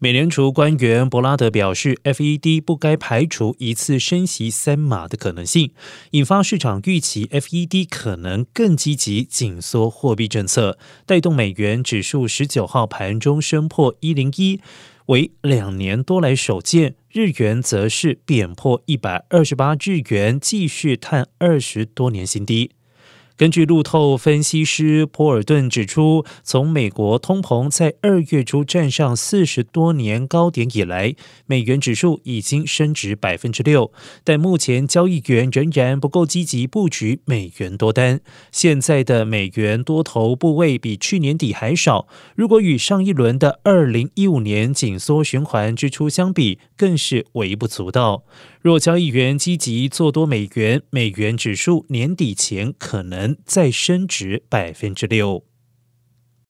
美联储官员伯拉德表示，FED 不该排除一次升息三码的可能性，引发市场预期 FED 可能更积极紧缩货币政策，带动美元指数十九号盘中升破一零一，为两年多来首见。日元则是贬破一百二十八日元，继续探二十多年新低。根据路透分析师波尔顿指出，从美国通膨在二月初站上四十多年高点以来，美元指数已经升值百分之六，但目前交易员仍然不够积极布局美元多单。现在的美元多头部位比去年底还少，如果与上一轮的二零一五年紧缩循环之初相比，更是微不足道。若交易员积极做多美元，美元指数年底前可能再升值百分之六。